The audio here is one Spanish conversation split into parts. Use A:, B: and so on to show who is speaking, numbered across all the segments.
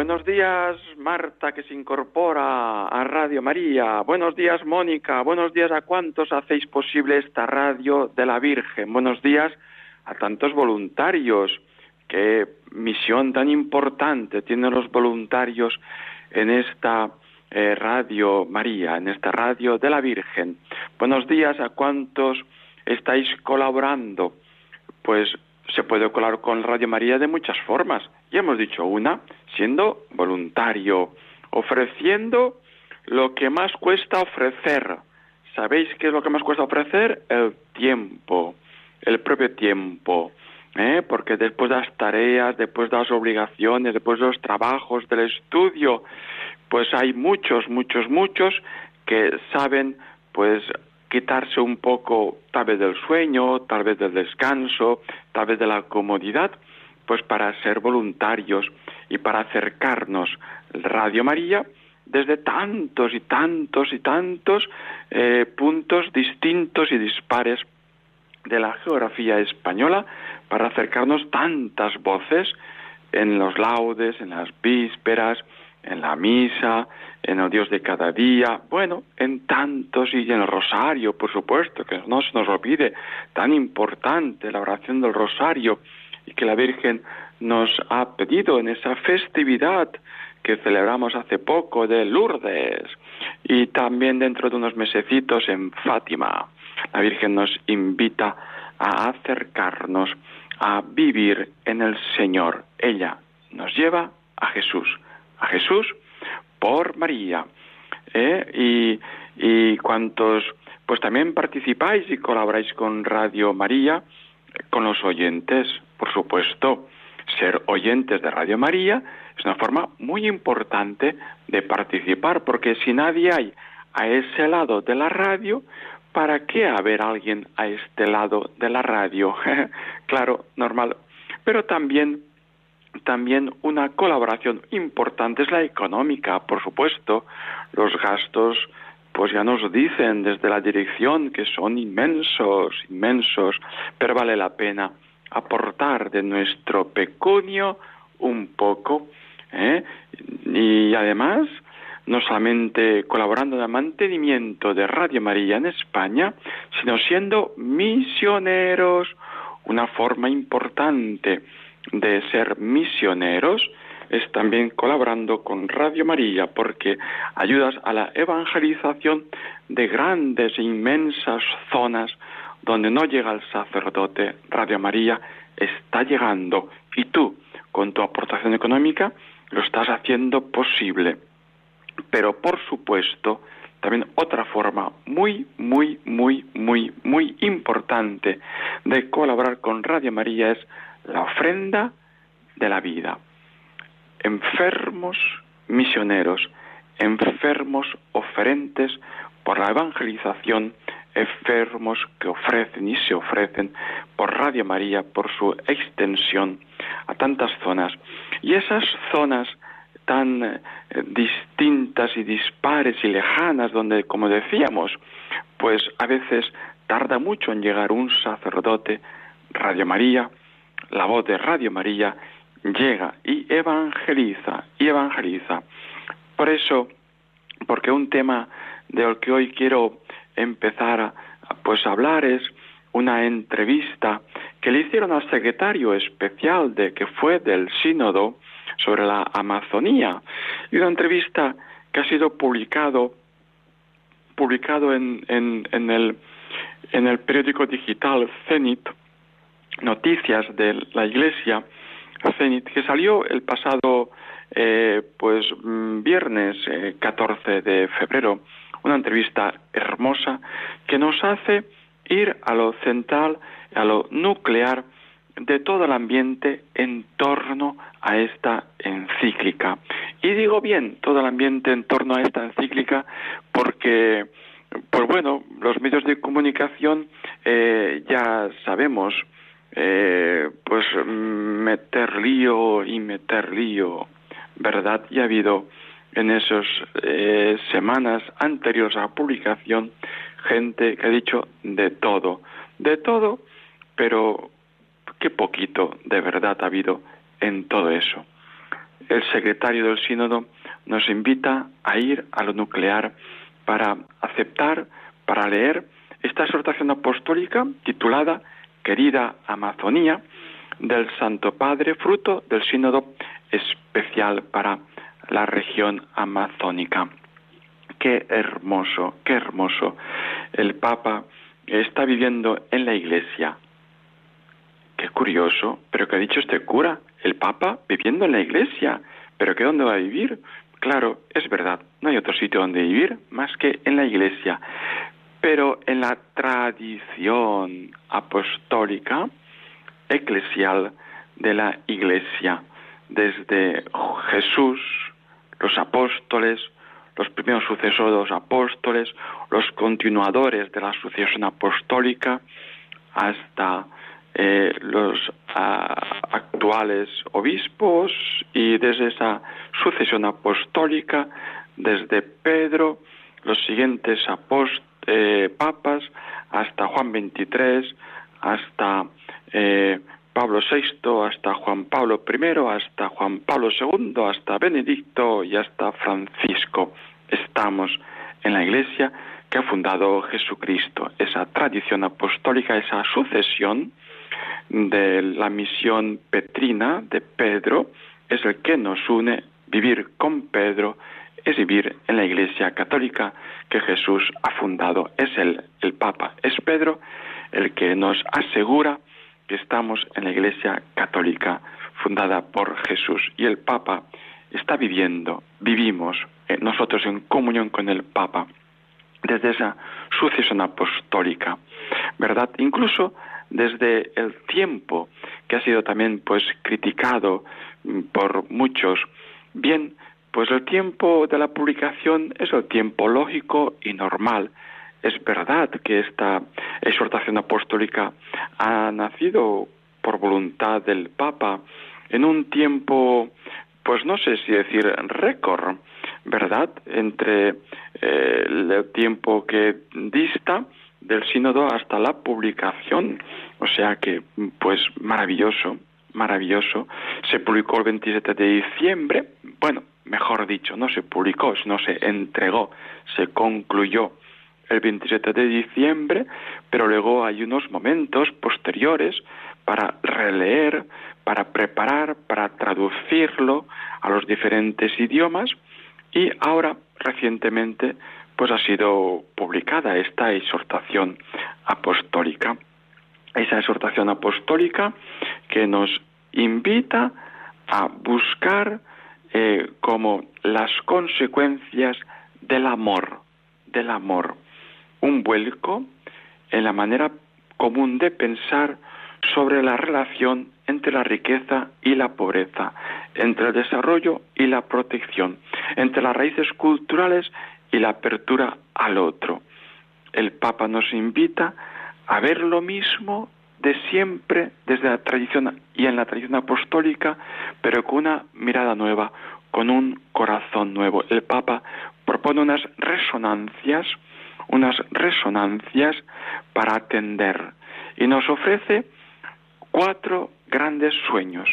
A: Buenos días, Marta, que se incorpora a Radio María. Buenos días, Mónica. Buenos días a cuantos hacéis posible esta radio de la Virgen. Buenos días a tantos voluntarios. Qué misión tan importante tienen los voluntarios en esta eh, Radio María, en esta radio de la Virgen. Buenos días a cuantos estáis colaborando. Pues se puede colaborar con Radio María de muchas formas. Y hemos dicho una, siendo voluntario, ofreciendo lo que más cuesta ofrecer. ¿Sabéis qué es lo que más cuesta ofrecer? El tiempo, el propio tiempo. ¿eh? Porque después de las tareas, después de las obligaciones, después de los trabajos, del estudio, pues hay muchos, muchos, muchos que saben pues quitarse un poco tal vez del sueño, tal vez del descanso, tal vez de la comodidad, pues para ser voluntarios y para acercarnos. Radio María desde tantos y tantos y tantos eh, puntos distintos y dispares de la geografía española para acercarnos tantas voces en los laudes, en las vísperas, en la misa, en el Dios de cada día, bueno, en tantos y en el rosario, por supuesto, que no se nos olvide, tan importante la oración del rosario que la Virgen nos ha pedido en esa festividad que celebramos hace poco de Lourdes y también dentro de unos mesecitos en Fátima. La Virgen nos invita a acercarnos a vivir en el Señor. Ella nos lleva a Jesús a Jesús por María. ¿eh? Y, y cuantos pues también participáis y colaboráis con Radio María, con los oyentes, por supuesto. Ser oyentes de Radio María es una forma muy importante de participar, porque si nadie hay a ese lado de la radio, ¿para qué haber alguien a este lado de la radio? claro, normal. Pero también también una colaboración importante es la económica, por supuesto. Los gastos, pues ya nos dicen desde la dirección que son inmensos, inmensos, pero vale la pena aportar de nuestro pecunio un poco. ¿eh? Y además, no solamente colaborando en el mantenimiento de Radio María en España, sino siendo misioneros, una forma importante de ser misioneros es también colaborando con Radio María porque ayudas a la evangelización de grandes e inmensas zonas donde no llega el sacerdote. Radio María está llegando y tú, con tu aportación económica, lo estás haciendo posible. Pero por supuesto, también otra forma muy, muy, muy, muy, muy importante de colaborar con Radio María es la ofrenda de la vida. Enfermos misioneros, enfermos oferentes por la evangelización, enfermos que ofrecen y se ofrecen por Radio María, por su extensión a tantas zonas. Y esas zonas tan eh, distintas y dispares y lejanas, donde, como decíamos, pues a veces tarda mucho en llegar un sacerdote, Radio María la voz de Radio María llega y evangeliza, y evangeliza. Por eso, porque un tema del que hoy quiero empezar pues a hablar es una entrevista que le hicieron al secretario especial de que fue del sínodo sobre la Amazonía. Y una entrevista que ha sido publicado publicado en, en, en el en el periódico digital Zenit noticias de la Iglesia Zenit, que salió el pasado eh, pues mm, viernes 14 eh, de febrero, una entrevista hermosa que nos hace ir a lo central, a lo nuclear de todo el ambiente en torno a esta encíclica. Y digo bien, todo el ambiente en torno a esta encíclica porque, pues bueno, los medios de comunicación eh, ya sabemos, eh, pues meter lío y meter lío, ¿verdad? Y ha habido en esas eh, semanas anteriores a la publicación gente que ha dicho de todo, de todo, pero qué poquito de verdad ha habido en todo eso. El secretario del sínodo nos invita a ir a lo nuclear para aceptar, para leer esta exhortación apostólica titulada Querida Amazonía del Santo Padre, fruto del sínodo especial para la región amazónica. Qué hermoso, qué hermoso. El Papa está viviendo en la iglesia. Qué curioso, pero ¿qué ha dicho este cura? El Papa viviendo en la iglesia. ¿Pero qué dónde va a vivir? Claro, es verdad, no hay otro sitio donde vivir más que en la iglesia. Pero en la tradición apostólica, eclesial de la iglesia, desde Jesús, los apóstoles, los primeros sucesores de los apóstoles, los continuadores de la sucesión apostólica, hasta eh, los actuales obispos y desde esa sucesión apostólica, desde Pedro, los siguientes eh, papas, hasta Juan XXIII, hasta eh, Pablo VI hasta Juan Pablo I, hasta Juan Pablo II, hasta Benedicto y hasta Francisco. Estamos en la Iglesia que ha fundado Jesucristo. Esa tradición apostólica, esa sucesión de la misión petrina de Pedro es el que nos une. Vivir con Pedro es vivir en la Iglesia católica que Jesús ha fundado. Es el, el Papa, es Pedro el que nos asegura que estamos en la Iglesia católica fundada por Jesús y el Papa está viviendo, vivimos eh, nosotros en comunión con el Papa desde esa sucesión apostólica, ¿verdad? Incluso desde el tiempo que ha sido también pues criticado mm, por muchos. Bien, pues el tiempo de la publicación es el tiempo lógico y normal es verdad que esta exhortación apostólica ha nacido por voluntad del Papa en un tiempo, pues no sé si decir récord, ¿verdad? Entre eh, el tiempo que dista del sínodo hasta la publicación. O sea que, pues maravilloso, maravilloso. Se publicó el 27 de diciembre, bueno, mejor dicho, no se publicó, sino se entregó, se concluyó el 27 de diciembre, pero luego hay unos momentos posteriores para releer, para preparar, para traducirlo a los diferentes idiomas y ahora recientemente pues ha sido publicada esta exhortación apostólica. Esa exhortación apostólica que nos invita a buscar eh, como las consecuencias del amor, del amor un vuelco en la manera común de pensar sobre la relación entre la riqueza y la pobreza, entre el desarrollo y la protección, entre las raíces culturales y la apertura al otro. El Papa nos invita a ver lo mismo de siempre desde la tradición y en la tradición apostólica, pero con una mirada nueva, con un corazón nuevo. El Papa propone unas resonancias unas resonancias para atender. Y nos ofrece cuatro grandes sueños,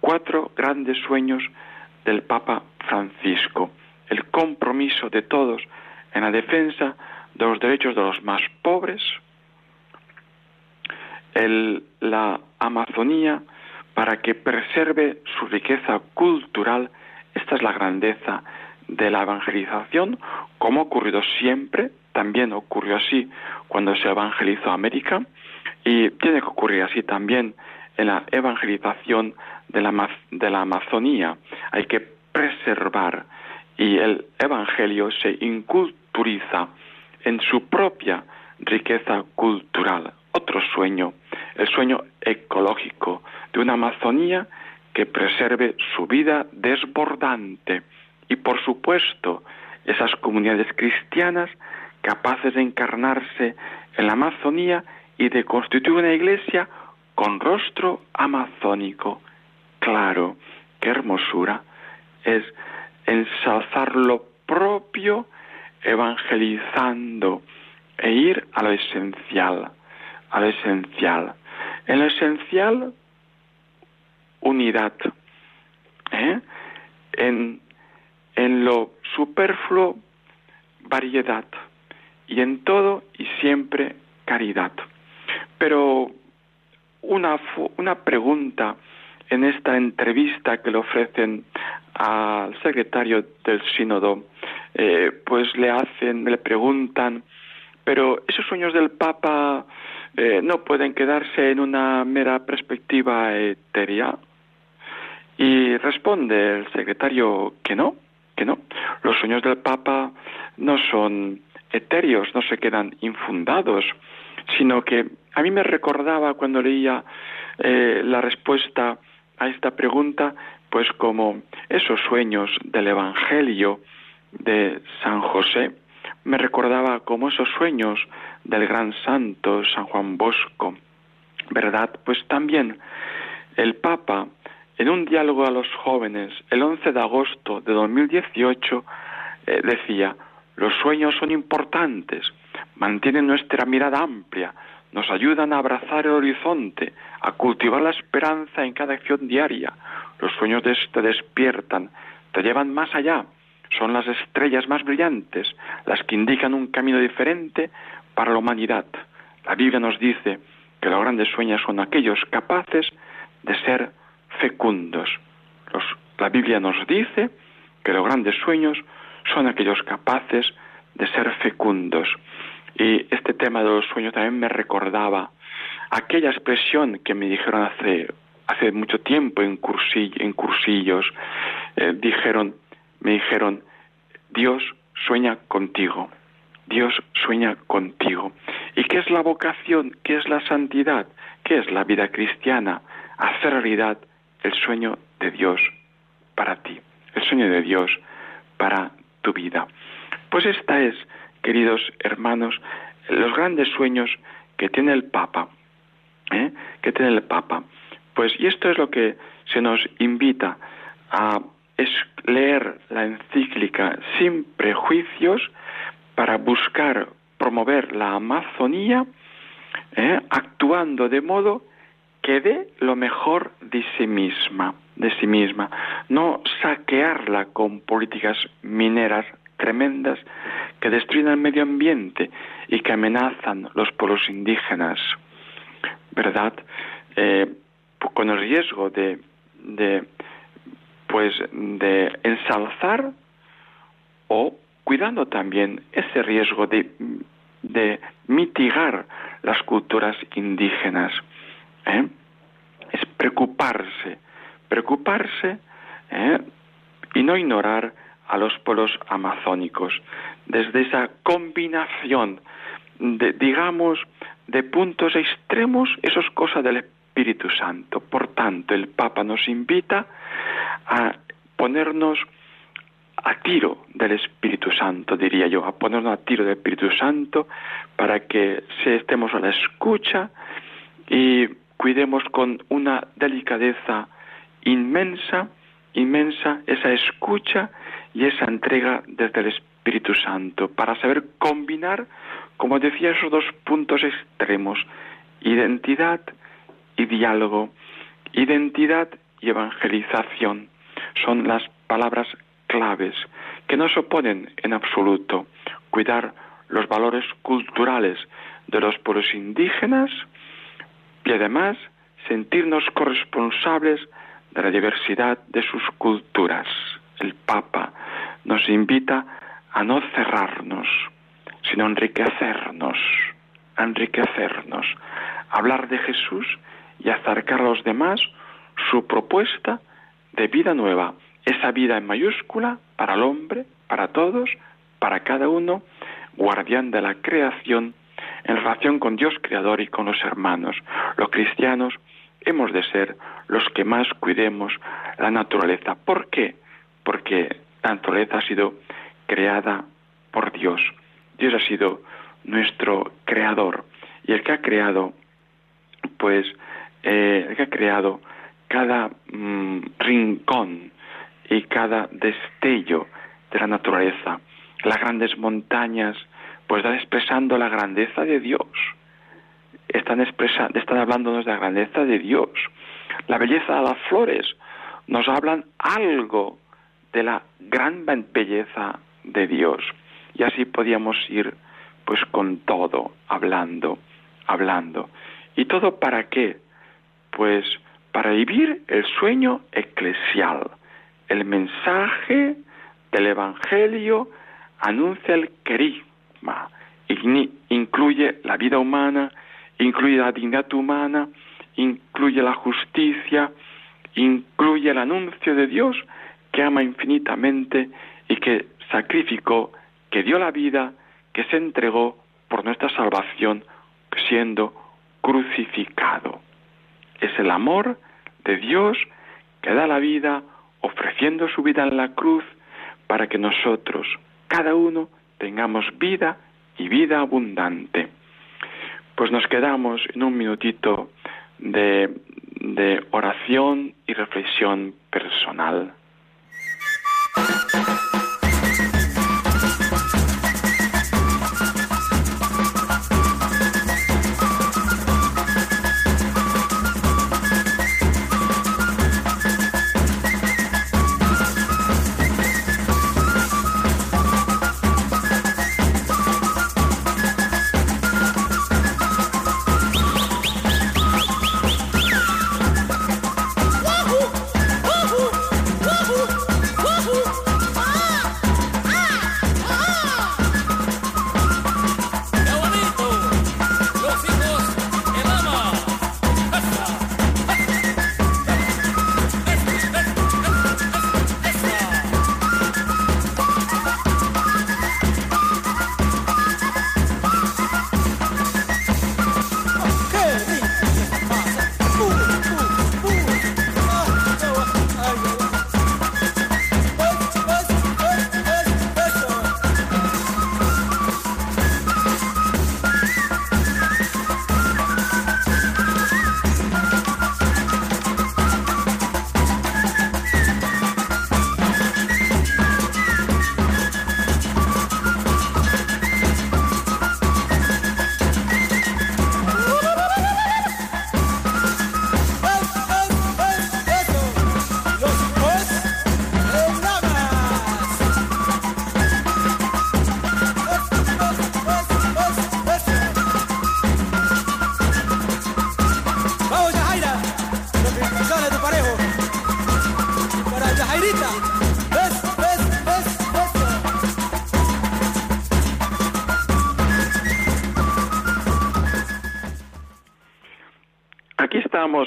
A: cuatro grandes sueños del Papa Francisco, el compromiso de todos en la defensa de los derechos de los más pobres, la Amazonía para que preserve su riqueza cultural, esta es la grandeza de la evangelización, como ha ocurrido siempre también ocurrió así cuando se evangelizó América y tiene que ocurrir así también en la evangelización de la, de la Amazonía. Hay que preservar y el Evangelio se inculturiza en su propia riqueza cultural. Otro sueño el sueño ecológico de una Amazonía que preserve su vida desbordante y por supuesto esas comunidades cristianas capaces de encarnarse en la Amazonía y de constituir una iglesia con rostro amazónico. Claro, qué hermosura es ensalzar lo propio evangelizando e ir a lo esencial, a lo esencial. En lo esencial, unidad. ¿eh? En, en lo superfluo, variedad. Y en todo y siempre, caridad. Pero una, una pregunta en esta entrevista que le ofrecen al secretario del sínodo, eh, pues le hacen, le preguntan, pero esos sueños del Papa eh, no pueden quedarse en una mera perspectiva etérea. Y responde el secretario que no, que no. Los sueños del Papa no son etéreos, no se quedan infundados, sino que a mí me recordaba cuando leía eh, la respuesta a esta pregunta, pues como esos sueños del Evangelio de San José, me recordaba como esos sueños del gran santo San Juan Bosco, ¿verdad? Pues también el Papa, en un diálogo a los jóvenes, el 11 de agosto de 2018, eh, decía, los sueños son importantes, mantienen nuestra mirada amplia, nos ayudan a abrazar el horizonte, a cultivar la esperanza en cada acción diaria. Los sueños te despiertan, te llevan más allá, son las estrellas más brillantes, las que indican un camino diferente para la humanidad. La Biblia nos dice que los grandes sueños son aquellos capaces de ser fecundos. la Biblia nos dice que los grandes sueños son aquellos capaces de ser fecundos. Y este tema de los sueños también me recordaba aquella expresión que me dijeron hace, hace mucho tiempo en, en cursillos. Eh, dijeron, me dijeron, Dios sueña contigo. Dios sueña contigo. ¿Y qué es la vocación? ¿Qué es la santidad? ¿Qué es la vida cristiana? Hacer realidad el sueño de Dios para ti, el sueño de Dios para tu vida. Pues esta es queridos hermanos, los grandes sueños que tiene el Papa, ¿eh? que tiene el Papa. Pues, y esto es lo que se nos invita a leer la encíclica sin prejuicios para buscar promover la Amazonía, ¿eh? actuando de modo que dé lo mejor de sí misma, de sí misma, no saquearla con políticas mineras tremendas que destruyen el medio ambiente y que amenazan los pueblos indígenas, ¿verdad? Eh, con el riesgo de, de, pues, de ensalzar o cuidando también ese riesgo de, de mitigar las culturas indígenas. ¿eh? Es preocuparse, preocuparse ¿eh? y no ignorar a los pueblos amazónicos. Desde esa combinación, de, digamos, de puntos extremos, eso es cosa del Espíritu Santo. Por tanto, el Papa nos invita a ponernos a tiro del Espíritu Santo, diría yo, a ponernos a tiro del Espíritu Santo para que estemos a la escucha y cuidemos con una delicadeza inmensa, inmensa esa escucha y esa entrega desde el Espíritu Santo para saber combinar, como decía, esos dos puntos extremos, identidad y diálogo, identidad y evangelización. Son las palabras claves que no se oponen en absoluto. Cuidar los valores culturales de los pueblos indígenas y además sentirnos corresponsables de la diversidad de sus culturas el Papa nos invita a no cerrarnos, sino a enriquecernos, a enriquecernos, a hablar de Jesús y acercar a los demás su propuesta de vida nueva, esa vida en mayúscula para el hombre, para todos, para cada uno, guardián de la creación, en relación con Dios Creador y con los hermanos. Los cristianos hemos de ser los que más cuidemos la naturaleza. ¿Por qué? Porque la naturaleza ha sido creada por Dios. Dios ha sido nuestro creador y el que ha creado, pues, eh, el que ha creado cada mm, rincón y cada destello de la naturaleza, las grandes montañas, pues están expresando la grandeza de Dios. Están, expresando, están hablándonos de la grandeza de Dios. La belleza de las flores nos hablan algo de la gran belleza de Dios. Y así podíamos ir pues con todo, hablando, hablando. ¿Y todo para qué? Pues para vivir el sueño eclesial. El mensaje del Evangelio anuncia el querigma, incluye la vida humana, incluye la dignidad humana, incluye la justicia, incluye el anuncio de Dios que ama infinitamente y que sacrificó, que dio la vida, que se entregó por nuestra salvación siendo crucificado. Es el amor de Dios que da la vida ofreciendo su vida en la cruz para que nosotros, cada uno, tengamos vida y vida abundante. Pues nos quedamos en un minutito de, de oración y reflexión personal.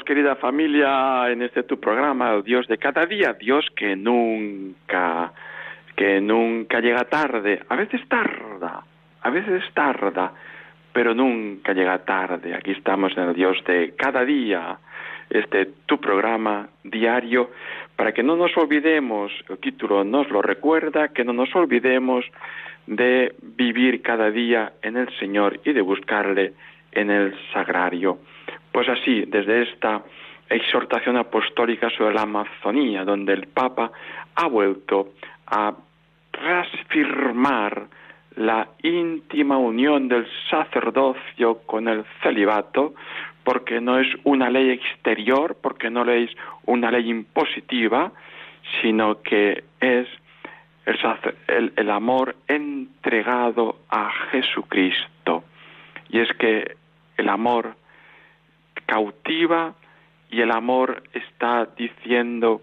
A: Querida familia, en este tu programa, Dios de cada día, Dios que nunca, que nunca llega tarde. A veces tarda, a veces tarda, pero nunca llega tarde. Aquí estamos en el Dios de cada día, este tu programa diario, para que no nos olvidemos, el título nos lo recuerda, que no nos olvidemos de vivir cada día en el Señor y de buscarle en el sagrario. Pues así, desde esta exhortación apostólica sobre la Amazonía, donde el Papa ha vuelto a reafirmar la íntima unión del sacerdocio con el celibato, porque no es una ley exterior, porque no es una ley impositiva, sino que es el, el amor entregado a Jesucristo. Y es que el amor cautiva y el amor está diciendo,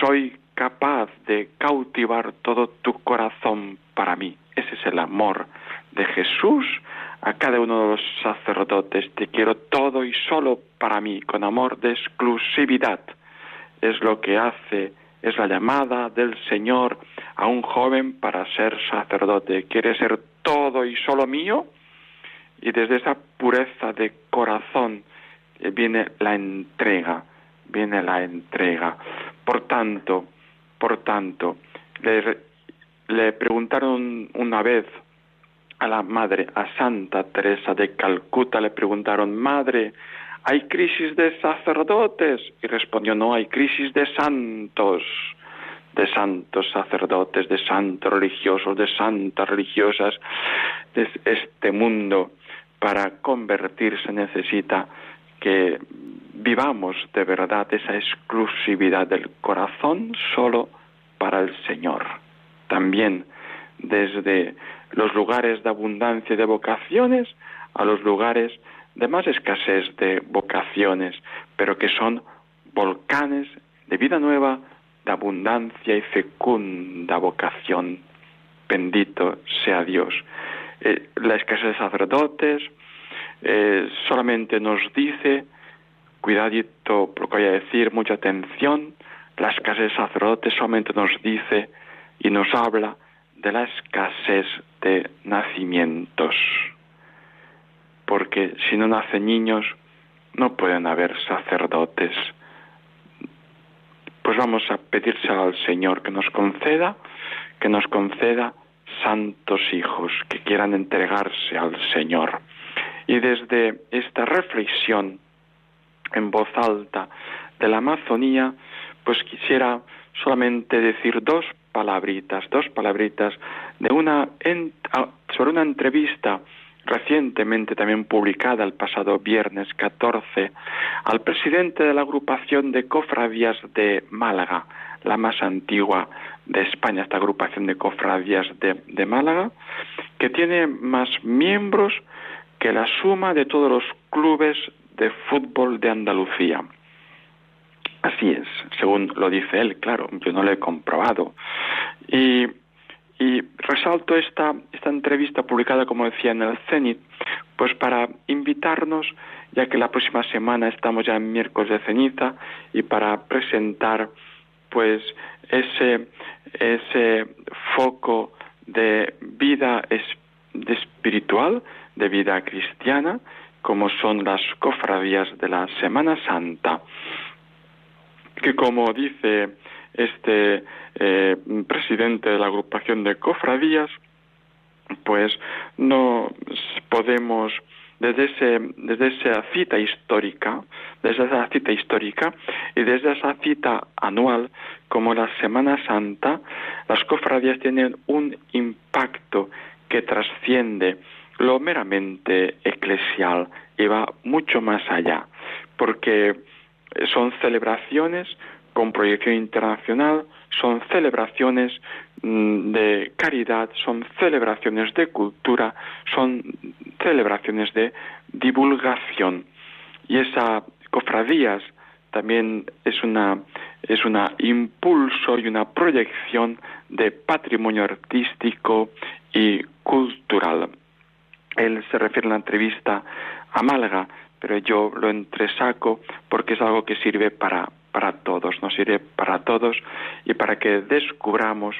A: soy capaz de cautivar todo tu corazón para mí. Ese es el amor de Jesús a cada uno de los sacerdotes. Te quiero todo y solo para mí, con amor de exclusividad. Es lo que hace, es la llamada del Señor a un joven para ser sacerdote. ¿Quiere ser todo y solo mío? y desde esa pureza de corazón viene la entrega, viene la entrega. Por tanto, por tanto, le, le preguntaron una vez a la madre, a Santa Teresa de Calcuta, le preguntaron, madre, ¿hay crisis de sacerdotes? Y respondió, no, hay crisis de santos, de santos sacerdotes, de santos religiosos, de santas religiosas. De este mundo para convertirse necesita que vivamos de verdad esa exclusividad del corazón solo para el Señor. También desde los lugares de abundancia de vocaciones a los lugares de más escasez de vocaciones, pero que son volcanes de vida nueva, de abundancia y fecunda vocación. Bendito sea Dios. Eh, la escasez de sacerdotes eh, solamente nos dice, cuidadito por lo que voy a decir, mucha atención, la escasez de sacerdotes solamente nos dice y nos habla de la escasez de nacimientos. Porque si no nacen niños, no pueden haber sacerdotes. Pues vamos a pedírselo al Señor que nos conceda, que nos conceda santos hijos que quieran entregarse al Señor. Y desde esta reflexión en voz alta de la Amazonía, pues quisiera solamente decir dos palabritas, dos palabritas de una sobre una entrevista recientemente también publicada el pasado viernes 14 al presidente de la agrupación de cofradías de Málaga, la más antigua de España, esta agrupación de cofradías de, de Málaga, que tiene más miembros que la suma de todos los clubes de fútbol de Andalucía. Así es, según lo dice él, claro, yo no lo he comprobado. Y, resalto esta, esta entrevista publicada, como decía, en el Cenit, pues para invitarnos, ya que la próxima semana estamos ya en miércoles de ceniza, y para presentar pues ese, ese foco de vida espiritual, de vida cristiana, como son las cofradías de la Semana Santa que como dice este eh, presidente de la agrupación de cofradías, pues no podemos desde ese desde esa cita histórica, desde esa cita histórica y desde esa cita anual como la Semana Santa, las cofradías tienen un impacto que trasciende lo meramente eclesial y va mucho más allá, porque son celebraciones con proyección internacional, son celebraciones mm, de caridad, son celebraciones de cultura, son celebraciones de divulgación. Y esa cofradías también es es un impulso y una proyección de patrimonio artístico y cultural. Él se refiere en la entrevista a Málaga pero yo lo entresaco porque es algo que sirve para, para todos, nos sirve para todos y para que descubramos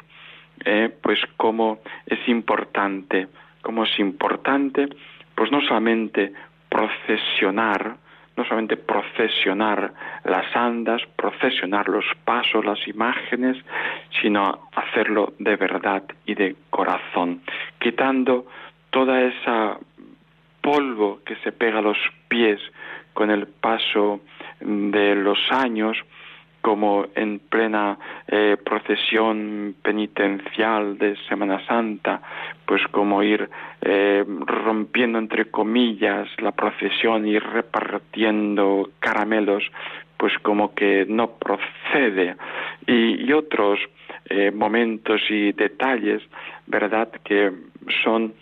A: eh, pues cómo es importante, cómo es importante, pues no solamente procesionar, no solamente procesionar las andas, procesionar los pasos, las imágenes, sino hacerlo de verdad y de corazón, quitando toda esa polvo que se pega a los pies con el paso de los años, como en plena eh, procesión penitencial de Semana Santa, pues como ir eh, rompiendo entre comillas la procesión y repartiendo caramelos, pues como que no procede. Y, otros eh, momentos y detalles, ¿verdad?, que son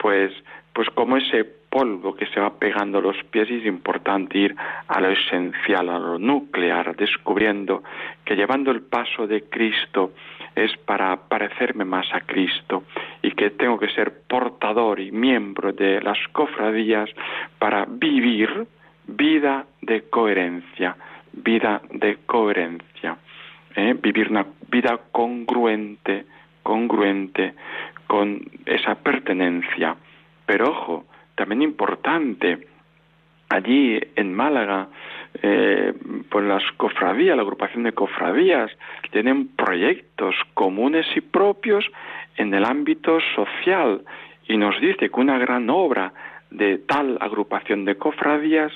A: pues pues como ese polvo que se va pegando a los pies es importante ir a lo esencial, a lo nuclear, descubriendo que llevando el paso de Cristo es para parecerme más a Cristo y que tengo que ser portador y miembro de las cofradías para vivir vida de coherencia, vida de coherencia, ¿eh? vivir una vida congruente, congruente con esa pertenencia. Pero ojo, también importante. Allí en Málaga, eh, pues las cofradías, la agrupación de cofradías, tienen proyectos comunes y propios en el ámbito social y nos dice que una gran obra de tal agrupación de cofradías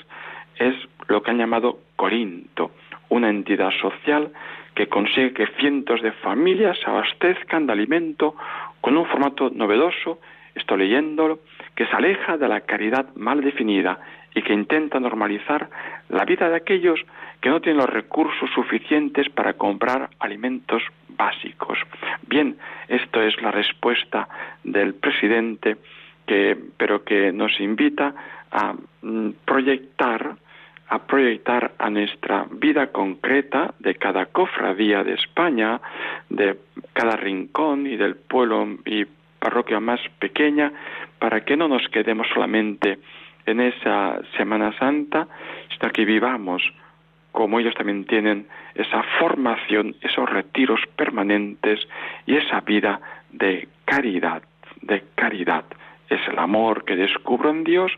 A: es lo que han llamado Corinto, una entidad social que consigue que cientos de familias se abastezcan de alimento con un formato novedoso, estoy leyéndolo, que se aleja de la caridad mal definida y que intenta normalizar la vida de aquellos que no tienen los recursos suficientes para comprar alimentos básicos. Bien, esto es la respuesta del presidente, pero que nos invita a mm, proyectar proyectar a nuestra vida concreta de cada cofradía de España, de cada rincón y del pueblo y parroquia más pequeña, para que no nos quedemos solamente en esa Semana Santa, sino que vivamos como ellos también tienen esa formación, esos retiros permanentes y esa vida de caridad, de caridad. Es el amor que descubro en Dios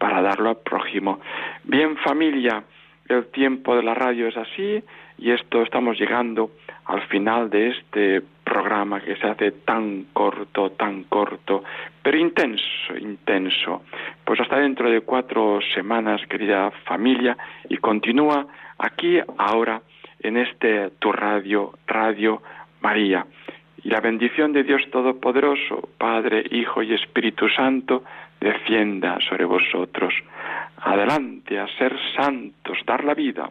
A: para darlo al prójimo. Bien familia, el tiempo de la radio es así y esto estamos llegando al final de este programa que se hace tan corto, tan corto, pero intenso, intenso. Pues hasta dentro de cuatro semanas, querida familia, y continúa aquí ahora en este tu radio, Radio María. Y la bendición de Dios Todopoderoso, Padre, Hijo y Espíritu Santo, defienda sobre vosotros. Adelante a ser santos, dar la vida.